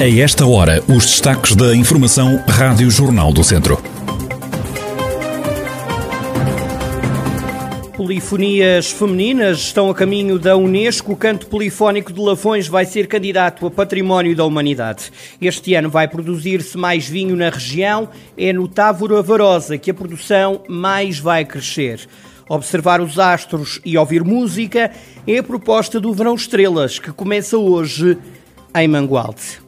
A esta hora, os destaques da Informação Rádio Jornal do Centro. Polifonias femininas estão a caminho da Unesco. O canto polifónico de Lafões vai ser candidato a Património da Humanidade. Este ano vai produzir-se mais vinho na região. É no Távora Varosa que a produção mais vai crescer. Observar os astros e ouvir música é a proposta do Verão Estrelas, que começa hoje em Mangualde.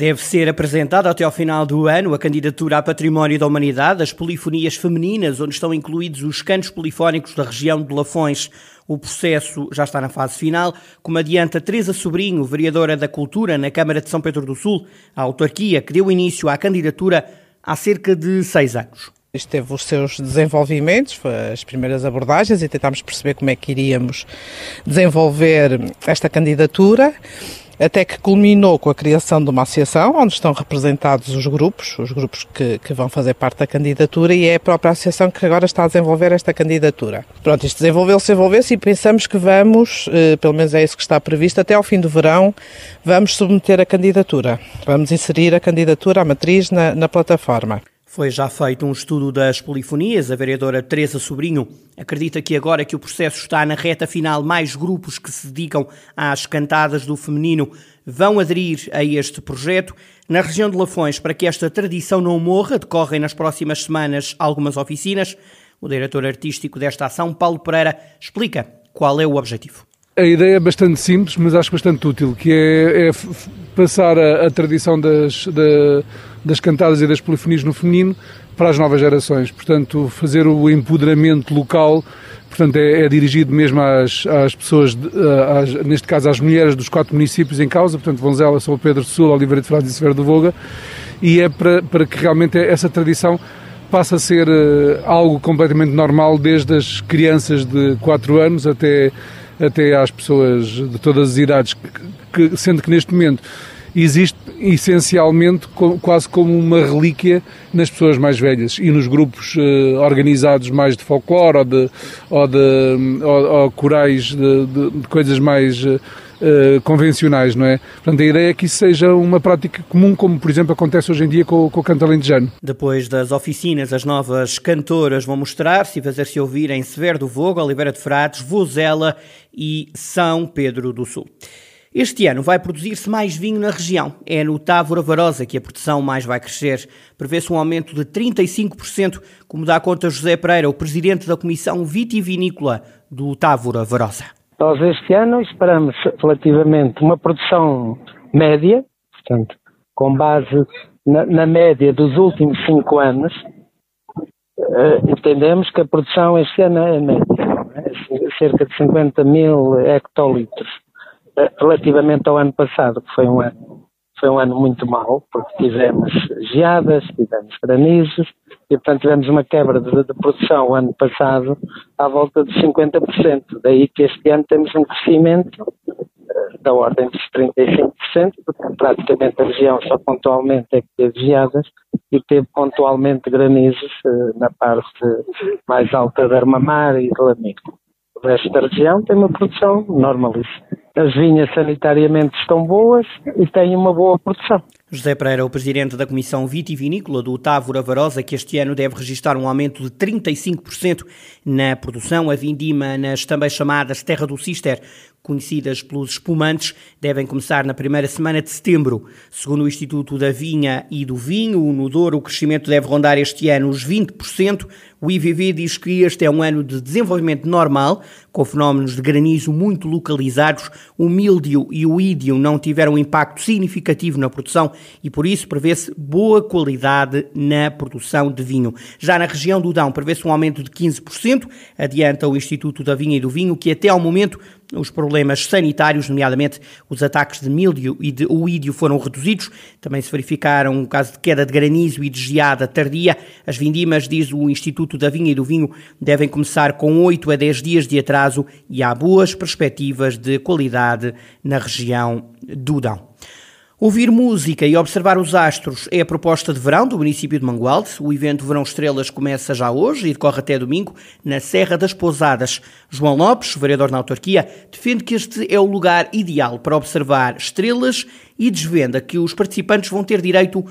Deve ser apresentada até ao final do ano a candidatura a Património da Humanidade das polifonias femininas, onde estão incluídos os cantos polifónicos da região de Lafões. O processo já está na fase final, como adianta Teresa Sobrinho, vereadora da Cultura na Câmara de São Pedro do Sul, a autarquia que deu início à candidatura há cerca de seis anos. Isto teve os seus desenvolvimentos, as primeiras abordagens e tentámos perceber como é que iríamos desenvolver esta candidatura até que culminou com a criação de uma associação onde estão representados os grupos, os grupos que, que, vão fazer parte da candidatura e é a própria associação que agora está a desenvolver esta candidatura. Pronto, isto desenvolveu-se, desenvolveu-se e pensamos que vamos, eh, pelo menos é isso que está previsto, até ao fim do verão, vamos submeter a candidatura. Vamos inserir a candidatura, a matriz, na, na plataforma. Foi já feito um estudo das polifonias. A vereadora Teresa Sobrinho acredita que agora que o processo está na reta final, mais grupos que se dedicam às cantadas do feminino vão aderir a este projeto. Na região de Lafões, para que esta tradição não morra, decorrem nas próximas semanas algumas oficinas. O diretor artístico desta ação, Paulo Pereira, explica qual é o objetivo. A ideia é bastante simples, mas acho bastante útil, que é, é passar a, a tradição das, da, das cantadas e das polifonias no feminino para as novas gerações. Portanto, fazer o empoderamento local, portanto, é, é dirigido mesmo às, às pessoas, às, neste caso às mulheres dos quatro municípios em causa, portanto, Vonzela, São Pedro do Sul, Oliveira de Frades e Severo do Voga, e é para, para que realmente essa tradição passe a ser uh, algo completamente normal desde as crianças de 4 anos até até às pessoas de todas as idades, que, sendo que neste momento existe essencialmente quase como uma relíquia nas pessoas mais velhas e nos grupos uh, organizados mais de folclore ou de, ou de ou, ou corais de, de, de, coisas mais uh, convencionais, não é? Portanto, a ideia é que isso seja uma prática comum, como por exemplo acontece hoje em dia com, com o canto alentejano. Depois das oficinas, as novas cantoras vão mostrar-se e fazer-se ouvir em Severo do Vogo, Oliveira de Frades, Vozela e São Pedro do Sul. Este ano vai produzir-se mais vinho na região. É no Távora Varosa que a produção mais vai crescer. Prevê-se um aumento de 35%, como dá conta José Pereira, o presidente da Comissão Vitivinícola do Távora Varosa. Nós este ano esperamos relativamente uma produção média, portanto, com base na, na média dos últimos cinco anos, uh, entendemos que a produção este ano é média, é cerca de 50 mil hectolitros relativamente ao ano passado, que foi um ano, foi um ano muito mau, porque tivemos geadas, tivemos granizos, e portanto tivemos uma quebra de, de produção o ano passado à volta de 50%. Daí que este ano temos um crescimento uh, da ordem dos 35%, porque praticamente a região só pontualmente é que teve geadas e teve pontualmente granizos uh, na parte mais alta da Armamar e de Lamico. O resto da região tem uma produção normalíssima. As vinhas sanitariamente estão boas e têm uma boa produção. José Pereira, o presidente da Comissão Vitivinícola do Távora Varosa, que este ano deve registrar um aumento de 35% na produção. A vindima nas também chamadas Terra do Cister, conhecidas pelos espumantes, devem começar na primeira semana de setembro. Segundo o Instituto da Vinha e do Vinho, o Nudor, o crescimento deve rondar este ano os 20%. O IVV diz que este é um ano de desenvolvimento normal, com fenómenos de granizo muito localizados. O míldio e o ídio não tiveram impacto significativo na produção e, por isso, prevê-se boa qualidade na produção de vinho. Já na região do Dão, prevê-se um aumento de 15%, adianta o Instituto da Vinha e do Vinho, que até ao momento os problemas problemas sanitários, nomeadamente os ataques de milho e de oídio foram reduzidos. Também se verificaram um caso de queda de granizo e de geada tardia. As vindimas, diz o Instituto da Vinha e do Vinho, devem começar com 8 a 10 dias de atraso e há boas perspectivas de qualidade na região do Dão. Ouvir música e observar os astros é a proposta de verão do município de Mangualde. O evento Verão Estrelas começa já hoje e decorre até domingo na Serra das Pousadas. João Lopes, vereador na autarquia, defende que este é o lugar ideal para observar estrelas e desvenda que os participantes vão ter direito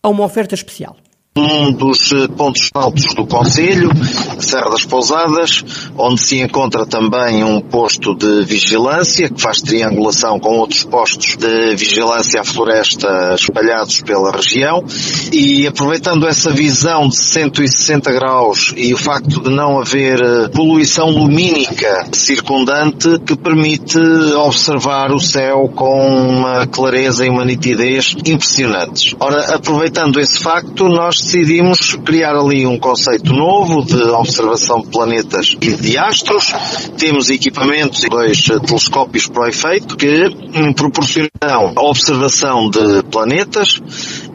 a uma oferta especial um dos eh, pontos altos do Conselho, Serra das Pousadas, onde se encontra também um posto de vigilância, que faz triangulação com outros postos de vigilância à floresta espalhados pela região, e aproveitando essa visão de 160 graus e o facto de não haver eh, poluição lumínica circundante, que permite observar o céu com uma clareza e uma nitidez impressionantes. Ora, aproveitando esse facto, nós decidimos criar ali um conceito novo de observação de planetas e de astros. Temos equipamentos e dois telescópios para o efeito que proporcionam a observação de planetas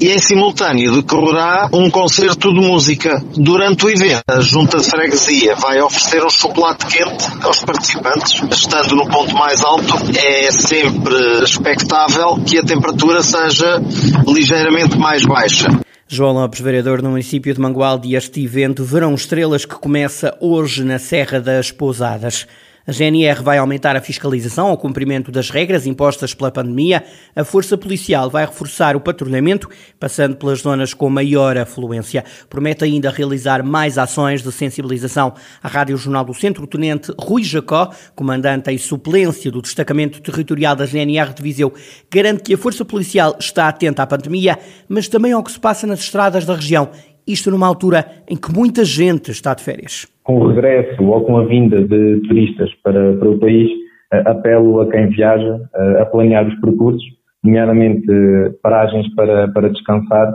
e em simultâneo decorrerá um concerto de música. Durante o evento, a Junta de Freguesia vai oferecer um chocolate quente aos participantes. Estando no ponto mais alto, é sempre expectável que a temperatura seja ligeiramente mais baixa. João Lopes, vereador no município de Mangualde, este evento Verão Estrelas que começa hoje na Serra das Pousadas. A GNR vai aumentar a fiscalização ao cumprimento das regras impostas pela pandemia. A Força Policial vai reforçar o patrulhamento, passando pelas zonas com maior afluência. Promete ainda realizar mais ações de sensibilização. A Rádio Jornal do Centro, o Tenente Rui Jacó, comandante em suplência do Destacamento Territorial da GNR de Viseu, garante que a Força Policial está atenta à pandemia, mas também ao que se passa nas estradas da região. Isto numa altura em que muita gente está de férias com o regresso ou com a vinda de turistas para, para o país, eh, apelo a quem viaja eh, a planear os percursos, nomeadamente eh, paragens para, para descansar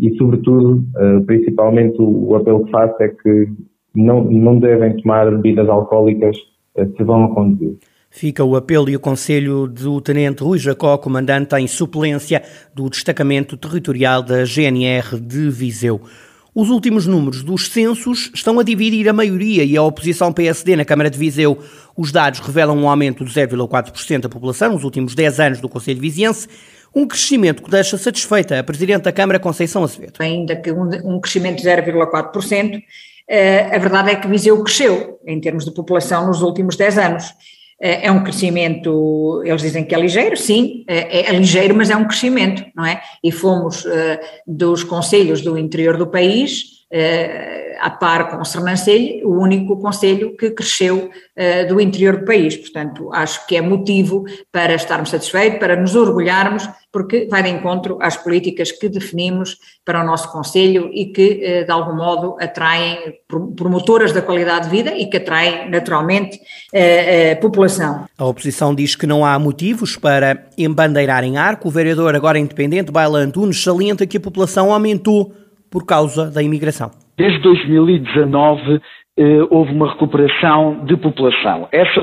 e, sobretudo, principalmente o, apelo que faço é que não, não devem tomar bebidas alcoólicas se vão a conduzir. Fica o apelo e o conselho do Tenente Rui Jacó, comandante em suplência do Destacamento Territorial da GNR de Viseu. Os últimos números dos censos estão a dividir a maioria e a oposição PSD na Câmara de Viseu. Os dados revelam um aumento de 0,4% da população nos últimos 10 anos do Conselho Viziense, um crescimento que deixa satisfeita a Presidente da Câmara, Conceição Acevedo. Ainda que um, crescimento de 0,4%, eh, a verdade é que Viseu cresceu em termos de população nos últimos 10 anos. É, é um crescimento, eles dizem que é ligeiro, sim, é, é ligeiro, mas é um crescimento, não é? E fomos uh, dos conselhos do interior do país uh, a par com o Sernancelho, o único conselho que cresceu uh, do interior do país. Portanto, acho que é motivo para estarmos satisfeitos, para nos orgulharmos, porque vai de encontro às políticas que definimos para o nosso conselho e que, uh, de algum modo, atraem promotoras da qualidade de vida e que atraem, naturalmente, a população. A oposição diz que não há motivos para embandeirar em arco. O vereador, agora independente, Baila Antunes, salienta que a população aumentou por causa da imigração. Desde 2019 eh, houve uma recuperação de população. Essa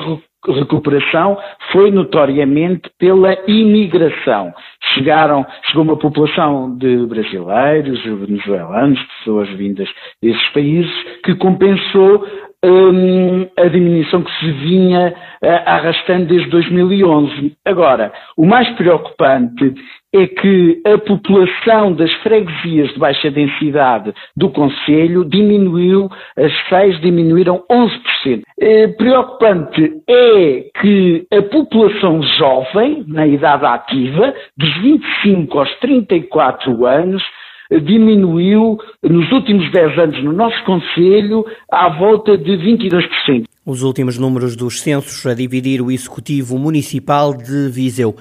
recuperação foi notoriamente pela imigração. Chegaram, chegou uma população de brasileiros, venezuelanos, pessoas vindas desses países, que compensou hum, a diminuição que se vinha uh, arrastando desde 2011. Agora, o mais preocupante é que a população das freguesias de baixa densidade do Conselho diminuiu, as seis diminuíram 11%. É, preocupante é que a população jovem, na idade ativa, dos 25 aos 34 anos, diminuiu nos últimos 10 anos no nosso Conselho à volta de 22%. Os últimos números dos censos a dividir o Executivo Municipal de Viseu.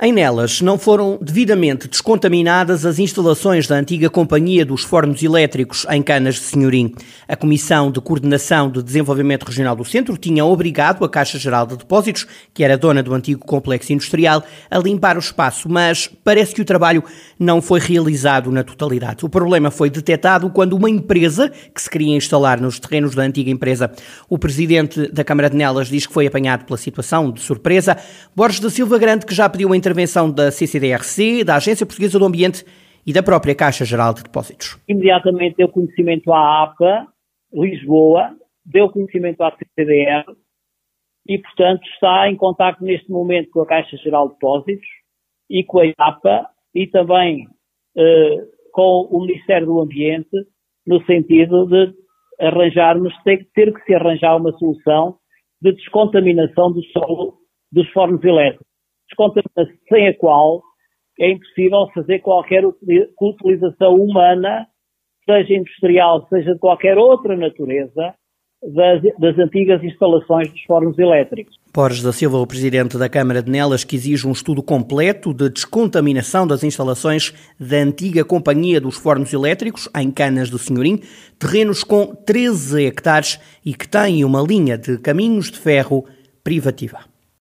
Em Nelas não foram devidamente descontaminadas as instalações da antiga Companhia dos Fornos Elétricos em Canas de Senhorim. A Comissão de Coordenação de Desenvolvimento Regional do Centro tinha obrigado a Caixa Geral de Depósitos, que era dona do antigo complexo industrial, a limpar o espaço, mas parece que o trabalho não foi realizado na totalidade. O problema foi detectado quando uma empresa que se queria instalar nos terrenos da antiga empresa, o presidente da Câmara de Nelas diz que foi apanhado pela situação de surpresa. Borges da Silva Grande, que já pediu a intervenção da CCDRC, da Agência Portuguesa do Ambiente e da própria Caixa Geral de Depósitos. Imediatamente deu conhecimento à APA, Lisboa, deu conhecimento à CCDR e, portanto, está em contato neste momento com a Caixa Geral de Depósitos e com a APA e também eh, com o Ministério do Ambiente, no sentido de arranjarmos, ter, ter que se arranjar uma solução de descontaminação do solo dos fornos elétricos descontaminação sem a qual é impossível fazer qualquer utilização humana, seja industrial, seja de qualquer outra natureza, das, das, antigas instalações dos fornos elétricos. Borges da Silva, o presidente da Câmara de Nelas, que exige um estudo completo de descontaminação das instalações da antiga Companhia dos Fornos Elétricos, em Canas do Senhorim, terrenos com 13 hectares e que têm uma linha de caminhos de ferro privativa.